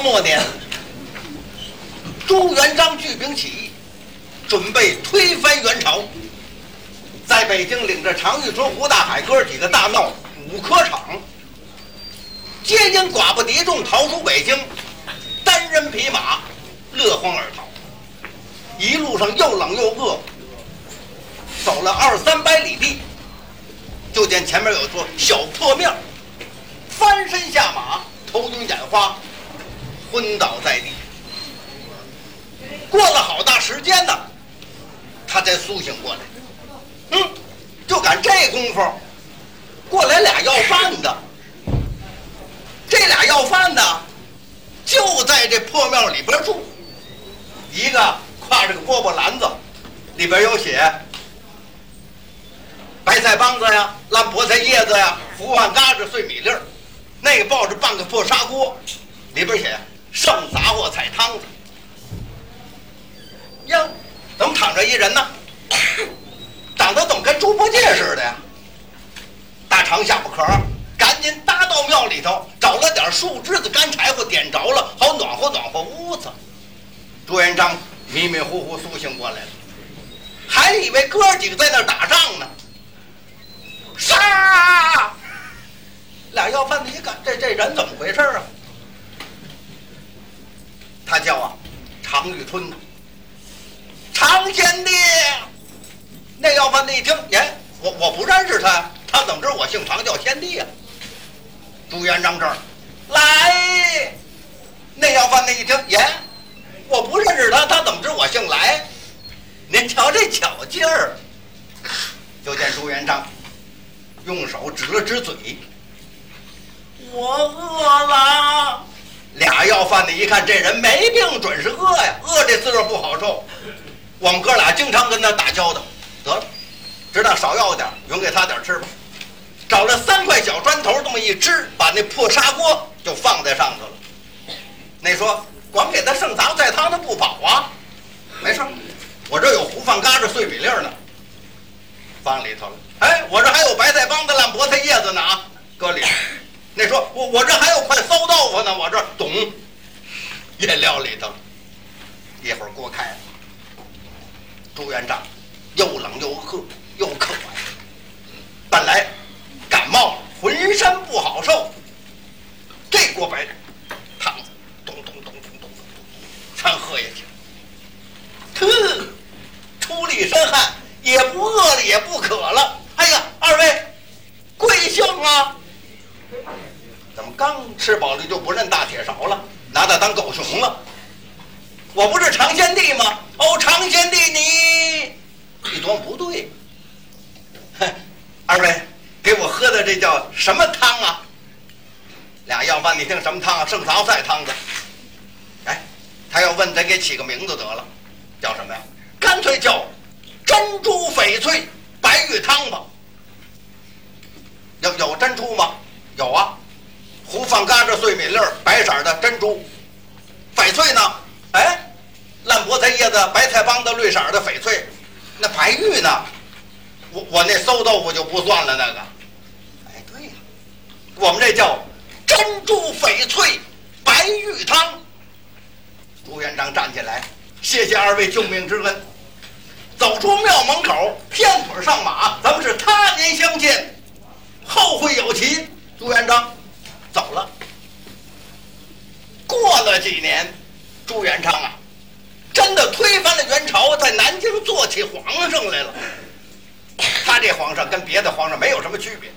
末年，朱元璋聚兵起义，准备推翻元朝，在北京领着常遇春、胡大海哥几个大闹五科场，皆因寡不敌众，逃出北京，单人匹马落荒而逃。一路上又冷又饿，走了二三百里地，就见前面有座小破庙，翻身下马，头晕眼花，昏倒在地。过了好大时间呢，他才苏醒过来。嗯，就赶这功夫，过来俩要饭的。这俩要饭的就在这破庙里边住，一个挎着个饽饽篮子，里边有写白菜帮子呀、烂菠菜叶子呀、胡饭嘎子、碎米粒儿；那个抱着半个破砂锅，里边写剩杂货菜汤子。呀，怎么躺着一人呢？长得怎么跟猪八戒似的呀？大肠下巴壳，赶紧搭到庙里头，找了点树枝子、干柴火，点着了，好暖和暖和屋子。朱元璋迷迷糊糊苏醒过来了，还以为哥几个在那打仗呢。杀！俩要饭的一看，这这人怎么回事啊？他叫啊，常遇春呐。常贤弟，那要饭的一听，耶，我我不认识他，他怎么知我姓常叫贤弟呀、朱元璋这儿，来，那要饭的一听，耶，我不认识他，他怎么知我姓来？您瞧这巧劲儿，就见朱元璋用手指了指嘴，我饿了。俩要饭的一看，这人没病，准是饿呀，饿这滋味不好受。我们哥俩经常跟他打交道，得了，知道少要点，匀给他点吃吧。找了三块小砖头，这么一支，把那破砂锅就放在上头了。那说光给他剩杂菜汤，他不饱啊。没事，我这有胡饭嘎子、碎米粒儿呢，放里头了。哎，我这还有白菜帮子、烂菠菜叶子呢啊，搁里头。那说我我这还有块馊豆腐呢，我这懂，也撂里头。一会儿锅开了。朱元璋又冷又饿又渴呀，本来感冒了，浑身不好受。这锅白汤子咚咚咚咚咚咚咚，全喝下去。呵，出了一身汗，也不饿了，也不渴了。哎呀，二位贵姓啊？吃饱了就不认大铁勺了，拿它当狗熊了？我不是常贤弟吗？哦，常贤弟你，一琢磨不对，哼，二位给我喝的这叫什么汤啊？俩要饭，你听什么汤啊？剩杂菜汤子。哎，他要问，咱给起个名字得了，叫什么呀？干脆叫珍珠翡翠白玉汤吧。有有珍珠吗？有啊，胡放嘎子碎米粒儿，白色的珍珠。翡翠呢？哎，烂菠菜叶子、白菜帮子、绿色的翡翠，那白玉呢？我我那馊豆腐就不算了，那个。哎，对呀，我们这叫珍珠翡翠白玉汤。朱元璋站起来，谢谢二位救命之恩。走出庙门口，偏腿上马，咱们是他年相见，后会有期。朱元璋走了。过了几年。朱元璋啊，真的推翻了元朝，在南京做起皇上来了。他这皇上跟别的皇上没有什么区别，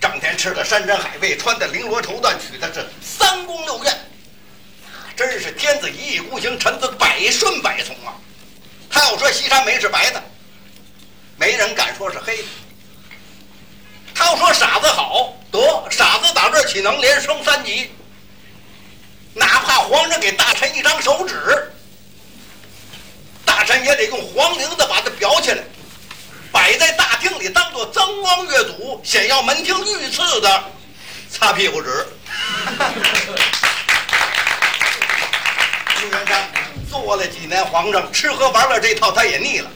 整天吃的山珍海味，穿的绫罗绸缎，娶的是三宫六院，真是天子一意孤行，臣子百顺百从啊。他要说西山梅是白的，没人敢说是黑的。要说傻子好，得傻子打这岂能连升三级？哪怕皇上给大臣一张手指，大臣也得用黄绫子把它裱起来，摆在大厅里当做增光阅读、显要门庭御赐的擦屁股纸。朱元璋做了几年皇上，吃喝玩乐这套他也腻了。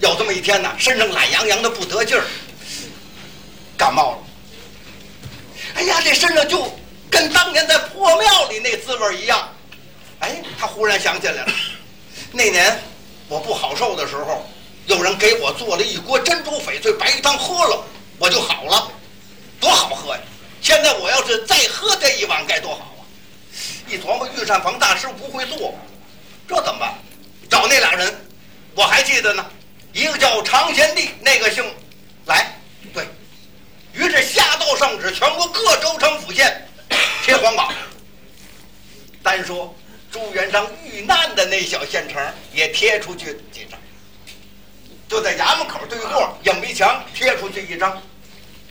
有这么一天呢，身上懒洋洋的不得劲儿，感冒了。哎呀，这身上就。跟当年在破庙里那滋味一样，哎，他忽然想起来了，那年我不好受的时候，有人给我做了一锅珍珠翡翠白玉汤，喝了我就好了，多好喝呀！现在我要是再喝这一碗，该多好啊！一琢磨，御膳房大师不会做，这怎么办？找那俩人，我还记得呢，一个叫常贤弟，那个姓来，于是下道圣旨，全国各州城府县贴黄榜。单说朱元璋遇难的那小县城也贴出去几张，就在衙门口对过影壁墙贴出去一张。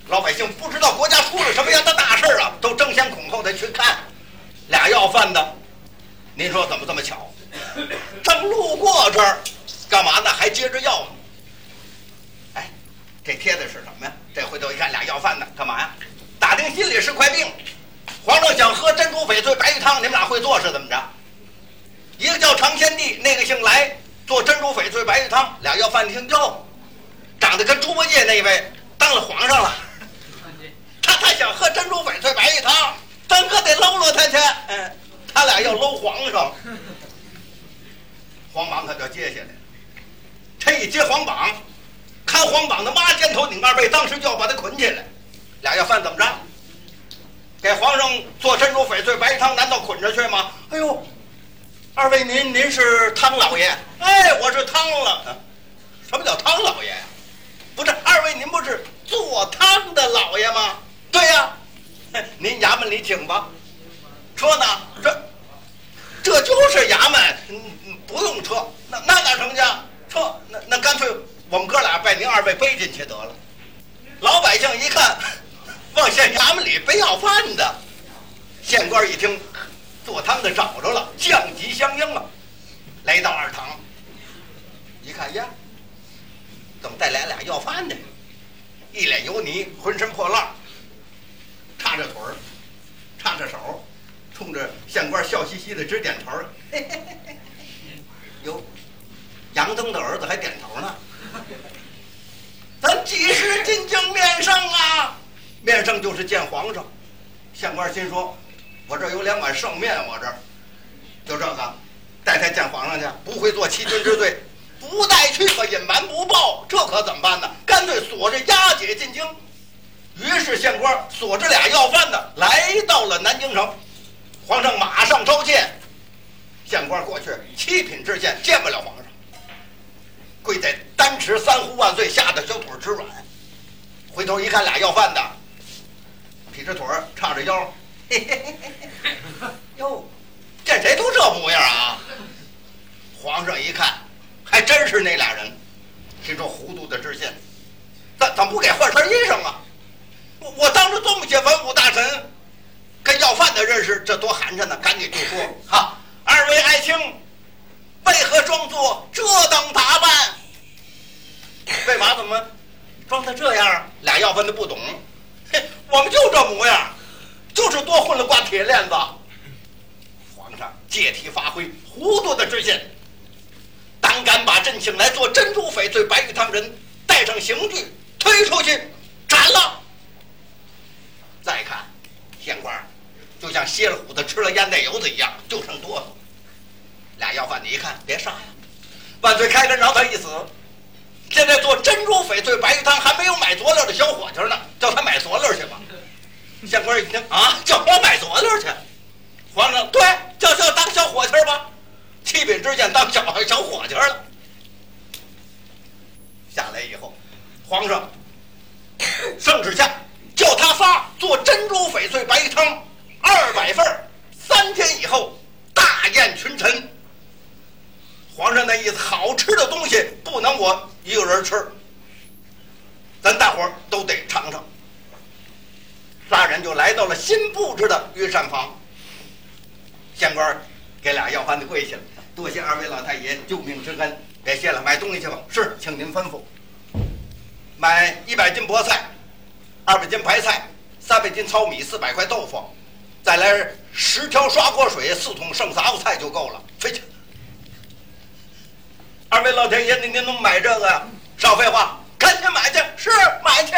老百姓不知道国家出了什么样的大事啊，都争先恐后的去看。俩要饭的，您说怎么这么巧？正路过这儿，干嘛呢？还接着要呢。哎，这贴的是什么呀？这回头一看，俩要饭的干嘛呀？打听心里是块病。皇上想喝珍珠翡翠白玉汤，你们俩会做是怎么着？一个叫常先帝，那个姓来，做珍珠翡翠白玉汤。俩要饭听哟，长得跟猪八戒那位当了皇上了。他他想喝珍珠翡翠白玉汤，咱可得搂搂他去。嗯，他俩要搂皇上，皇榜可就接下来了。这一接皇榜，看皇榜的妈肩头顶二背，当时就要把他捆起来。俩要饭怎么着？给皇上做珍珠翡翠白玉汤，难道捆着去吗？哎呦，二位您您是汤老爷？哎，我是汤了。什么叫汤老爷呀？不是二位您不是做汤的老爷吗？对呀，您衙门里请吧。车呢，这这就是衙门，嗯嗯，不用车。那那哪成去？车那那干脆我们哥俩把您二位背进去得了。老百姓一看，往县衙门里背要饭的。县官一听，做汤的找着了，降级相应了。来到二堂，一看呀，怎么带来俩要饭的？一脸油泥，浑身破烂。叉着腿儿，叉着手，冲着县官笑嘻嘻的直点头儿。哟，杨登的儿子还点头呢。咱几时进京面圣啊？面圣就是见皇上。县官心说：“我这有两碗圣面，我这儿就这个，带他见皇上去，不会做欺君之罪，不带去吧，隐瞒不报，这可怎么办呢？干脆锁着押解进京。”于是县官锁着俩要饭的来到了南京城，皇上马上召见。县官过去七品知县见不了皇上，跪在丹池三呼万岁，吓得小腿直软。回头一看，俩要饭的，劈着腿儿，叉着腰，嘿嘿嘿嘿嘿，哟，见谁都这模样啊！皇上一看，还真是那俩人，这种糊涂的知县，怎怎么不给换身衣裳啊？我我当着这么些文武大臣，跟要饭的认识，这多寒碜呢！赶紧就说：“哈，二位爱卿，为何装作这等打扮？为嘛怎么装的这样？”俩要饭的不懂，嘿，我们就这模样，就是多混了挂铁链子。皇上借题发挥，糊涂的知县，胆敢把朕请来做珍珠翡翠白玉汤人，带上刑具推出去斩了。再看，县官就像歇了虎子吃了烟袋油子一样，就剩哆嗦。俩要饭的一看，别杀呀！万岁开恩饶他一死。现在做珍珠翡翠白玉汤还没有买佐料的小伙计呢，叫他买佐料去吧。县官一听啊，叫我买佐料去。皇上对，叫叫当小伙计吧。七品知县当小小伙计了。下来以后，皇上圣旨下。叫他仨做珍珠翡翠白玉汤，二百份三天以后大宴群臣。皇上那意思，好吃的东西不能我一个人吃，咱大伙儿都得尝尝。仨人就来到了新布置的御膳房。县官给俩要饭的跪下了，多谢二位老太爷救命之恩，别谢了，买东西去吧。是，请您吩咐。买一百斤菠菜。二百斤白菜，三百斤糙米，四百块豆腐，再来十条刷锅水，四桶剩杂货菜就够了。费去！二位老天爷，您您能买这个呀？少废话，赶紧买去！是买去。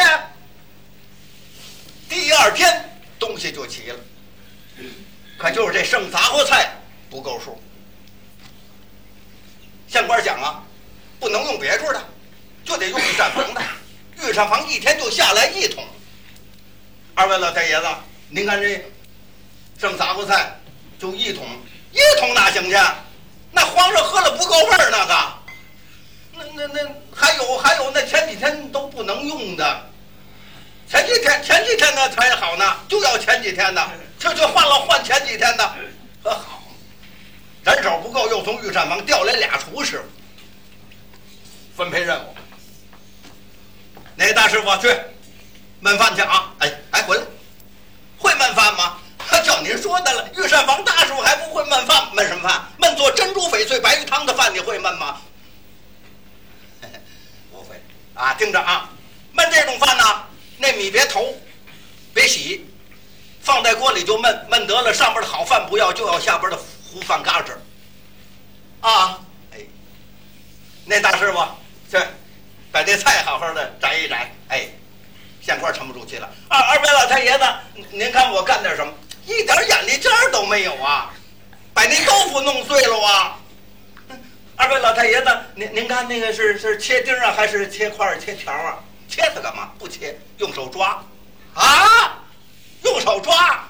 第二天东西就齐了，可就是这剩杂货菜不够数。县官讲啊，不能用别处的，就得用御膳房的。御膳房一天就下来一桶。二位老太爷子，您看这剩杂货菜就一桶，一桶哪行去？那皇上喝了不够味儿，那个。那那那还有还有，那前几天都不能用的。前几天前几天的才好呢，就要前几天的，这就换了换前几天的，可好，人手不够，又从御膳房调来俩厨师，分配任务。哪大师傅去焖饭去啊？哎哎，回来，会焖饭吗？叫您说的了，御膳房大师傅还不会焖饭，焖什么饭？焖做珍珠翡翠白玉汤的饭，你会焖吗？不会啊，听着啊，焖这种饭呢。那米别投，别洗，放在锅里就焖，焖得了，上边的好饭不要，就要下边的胡饭嘎吱。啊，哎，那大师傅去把这菜好好的摘一摘。哎，县官沉不住气了。二二位老太爷子，您看我干点什么？一点眼力劲儿都没有啊！把那豆腐弄碎了啊！二位老太爷子，您您看那个是是切丁啊，还是切块切条啊？切它干嘛？不切，用手抓，啊，用手抓，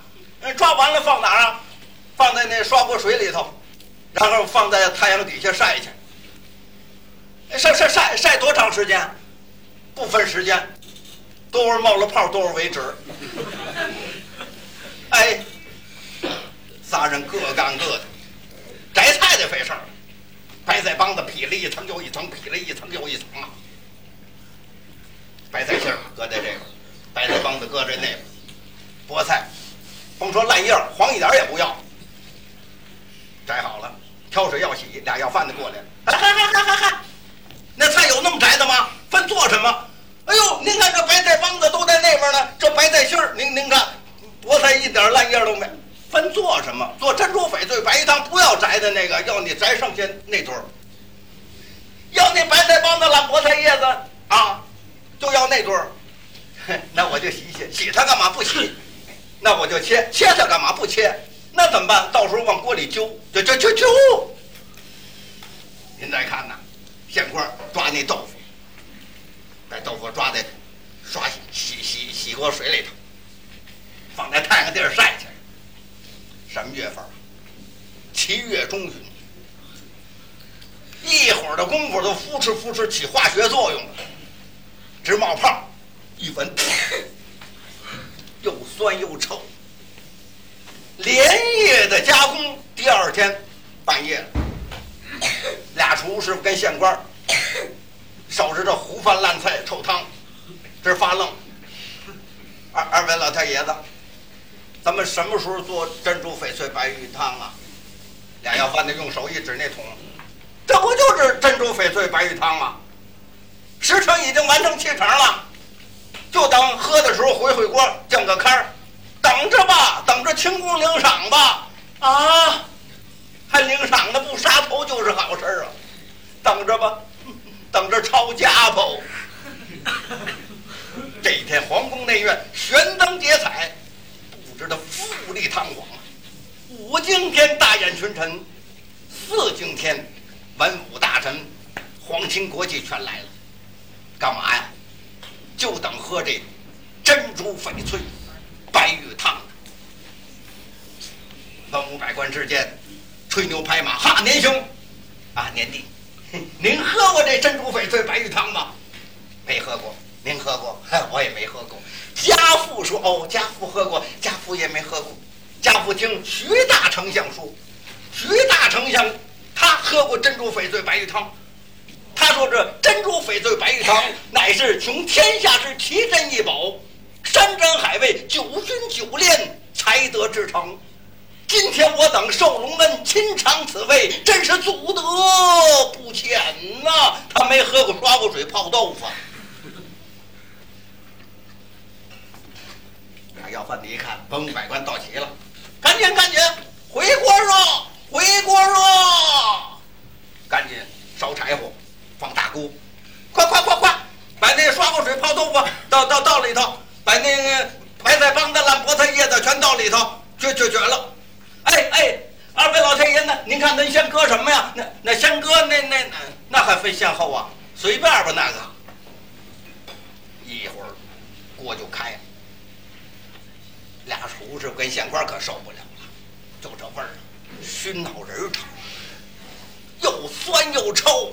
抓完了放哪儿啊？放在那刷锅水里头，然后放在太阳底下晒去。晒晒晒晒多长时间？不分时间，多会儿冒了泡多会儿为止。哎，仨人各干各的，摘菜的费事儿，白菜帮子劈了一层又一层，劈了一层又一层啊。白菜心儿搁在这个，白菜帮子搁在那个，菠菜，甭说烂叶儿，黄一点儿也不要。摘好了，挑水要洗，俩要饭的过来了。嗨嗨嗨嗨嗨！那菜有那么摘的吗？分做什么？哎呦，您看这白菜帮子都在那边呢，这白菜心儿，您您看，菠菜一点烂叶都没。分做什么？做珍珠翡翠白玉汤，不要摘的那个，要你摘剩下那堆儿。要那白菜帮子、烂菠菜叶子啊。就要那堆儿，那我就洗洗，洗它干嘛不洗？那我就切，切它干嘛不切？那怎么办？到时候往锅里揪，揪揪揪揪。您再看呐，县官抓那豆腐，把豆腐抓在刷洗洗洗洗锅水里头，放在太阳地儿晒去。什么月份？七月中旬。一会儿的功夫都扶持扶持起化学作用了。直冒泡，一闻，又酸又臭。在加工，第二天半夜，俩厨师跟县官守着这糊饭烂菜臭汤，这发愣。二二位老太爷子，咱们什么时候做珍珠翡翠白玉汤啊？俩要饭的用手一指那桶，这不就是珍珠翡翠白玉汤吗？时辰已经完成七成了，就等喝的时候回回锅，降个坎儿，等着吧，等着清宫领赏吧。啊，还领赏呢，不杀头就是好事啊。等着吧，等着抄家吧。这一天，皇宫内院悬灯结彩，布置的富丽堂皇。五更天，大宴群臣；四更天，文武大臣、皇亲国戚全来了。干嘛呀？就等喝这珍珠翡翠白玉汤。文武百官之间吹牛拍马，哈，年兄啊，年弟，您喝过这珍珠翡翠白玉汤吗？没喝过。您喝过？我也没喝过。家父说，哦，家父喝过，家父也没喝过。家父听徐大丞相说，徐大丞相他喝过珍珠翡翠白玉汤。他说：“这珍珠翡翠白玉汤 乃是穷天下之奇珍异宝，山珍海味，九熏九炼才得制成。今天我等受龙恩，亲尝此味，真是祖德不浅呐！他没喝过刷过水泡豆腐。要饭的一看，文武百官到齐了，赶紧赶紧回锅热，回锅热，赶紧烧柴火。”放大锅，快快快快，把那刷过水泡豆腐倒倒倒里头，把那个白菜帮子、烂菠菜叶子全倒里头，绝绝绝了！哎哎，二位老太爷呢？您看咱先搁什么呀？那那先搁那那那那还分先后啊？随便吧，那个。一会儿锅就开了，俩厨师跟县官可受不了了，就这味儿，熏脑仁疼，又酸又臭，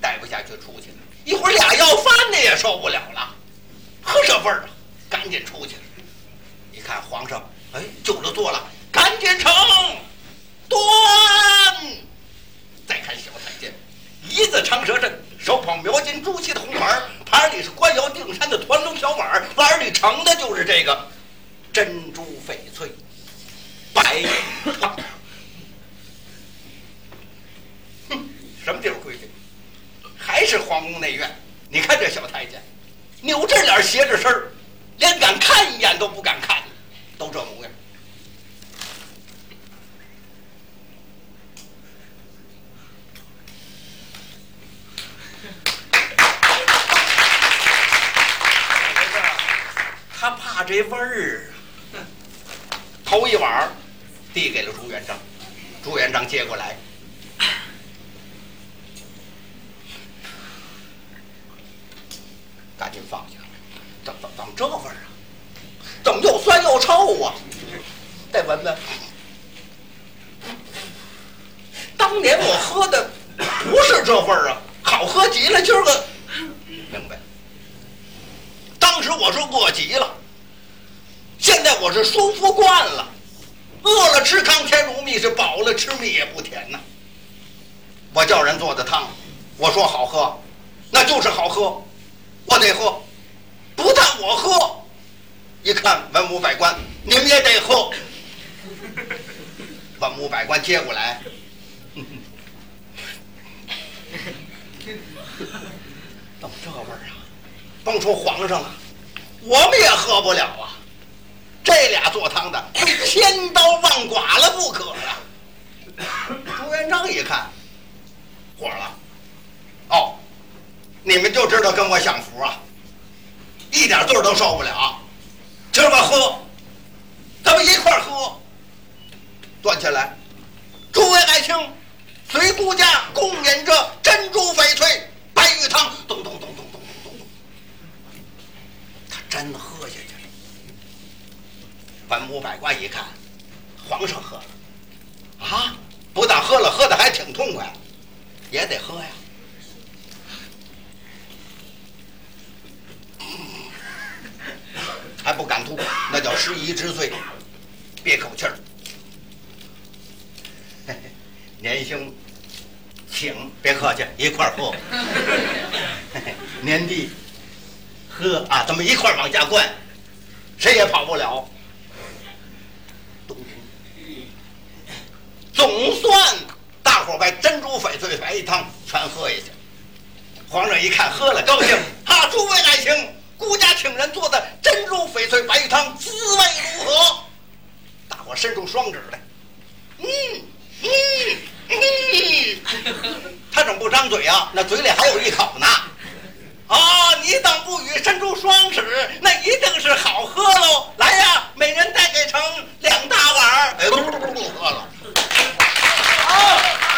待不下去出去了。一会儿俩要饭的也受不了了，呵，这味儿啊，赶紧出去。你看皇上，哎，就着坐了。赶紧盛，端。再看小太监，一字长蛇阵，手捧描金朱漆的红盘盘里是官窑定山的团龙小碗碗里盛的就是这个珍珠翡翠白汤。哼，什么地方规矩？还是皇宫内院。你看这小太监，扭着脸斜着身儿，连敢看一眼都不敢看，都这模样。他怕这味儿啊！头一碗递给了朱元璋，朱元璋接过来，赶紧放下。怎怎怎么这味儿啊？怎么又酸又臭啊？再闻闻。当年我喝的不是这味儿啊，好喝极了。今儿个明白。当时我说过极了，现在我是舒服惯了，饿了吃糠甜如蜜，是饱了吃蜜也不甜呐。我叫人做的汤，我说好喝，那就是好喝，我得喝，不但我喝，一看文武百官，你们也得喝。文武百官接过来，怎么这味儿啊？甭说皇上了。我们也喝不了啊！这俩做汤的，非 千刀万剐了不可呀！朱元璋一看，火了，哦，你们就知道跟我享福啊！一点罪都受不了，今儿个喝，咱们一块儿喝。端起来，诸位爱卿，随孤家共饮这珍珠翡翠白玉汤。咚咚咚咚咚咚咚咚。他真喝下。文武百官一看，皇上喝了，啊，不但喝了，喝的还挺痛快，也得喝呀。还不敢吐，那叫失仪之罪，憋口气儿。年兄，请别客气，一块儿喝。年弟，喝啊，咱们一块儿往下灌，谁也跑不了。咚总算大伙把珍珠翡翠白玉汤全喝下去。皇上一看，喝了高兴，哈！诸位爱卿，孤家请人做的珍珠翡翠白玉汤滋味如何？大伙伸出双指来，嗯嗯嗯，他怎么不张嘴啊？那嘴里还有一口呢。啊，你等不语，伸出双指，那一定是好喝喽！来呀，每人再给盛两大碗儿。哎，不不不不，喝了。